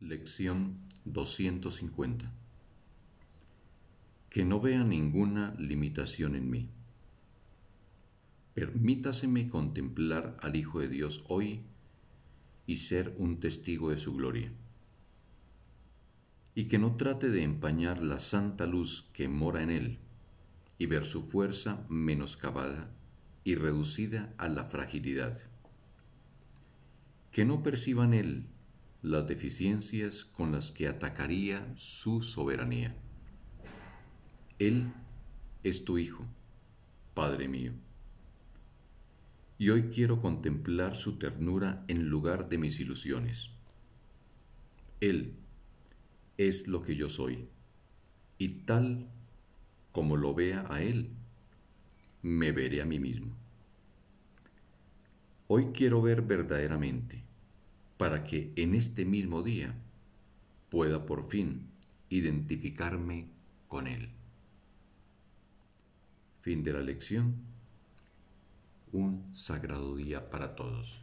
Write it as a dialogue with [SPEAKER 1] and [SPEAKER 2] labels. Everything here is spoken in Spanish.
[SPEAKER 1] Lección 250 Que no vea ninguna limitación en mí. Permítaseme contemplar al Hijo de Dios hoy y ser un testigo de su gloria. Y que no trate de empañar la santa luz que mora en él y ver su fuerza menoscabada y reducida a la fragilidad. Que no perciba en él las deficiencias con las que atacaría su soberanía. Él es tu Hijo, Padre mío. Y hoy quiero contemplar su ternura en lugar de mis ilusiones. Él es lo que yo soy, y tal como lo vea a Él, me veré a mí mismo. Hoy quiero ver verdaderamente para que en este mismo día pueda por fin identificarme con Él. Fin de la lección. Un sagrado día para todos.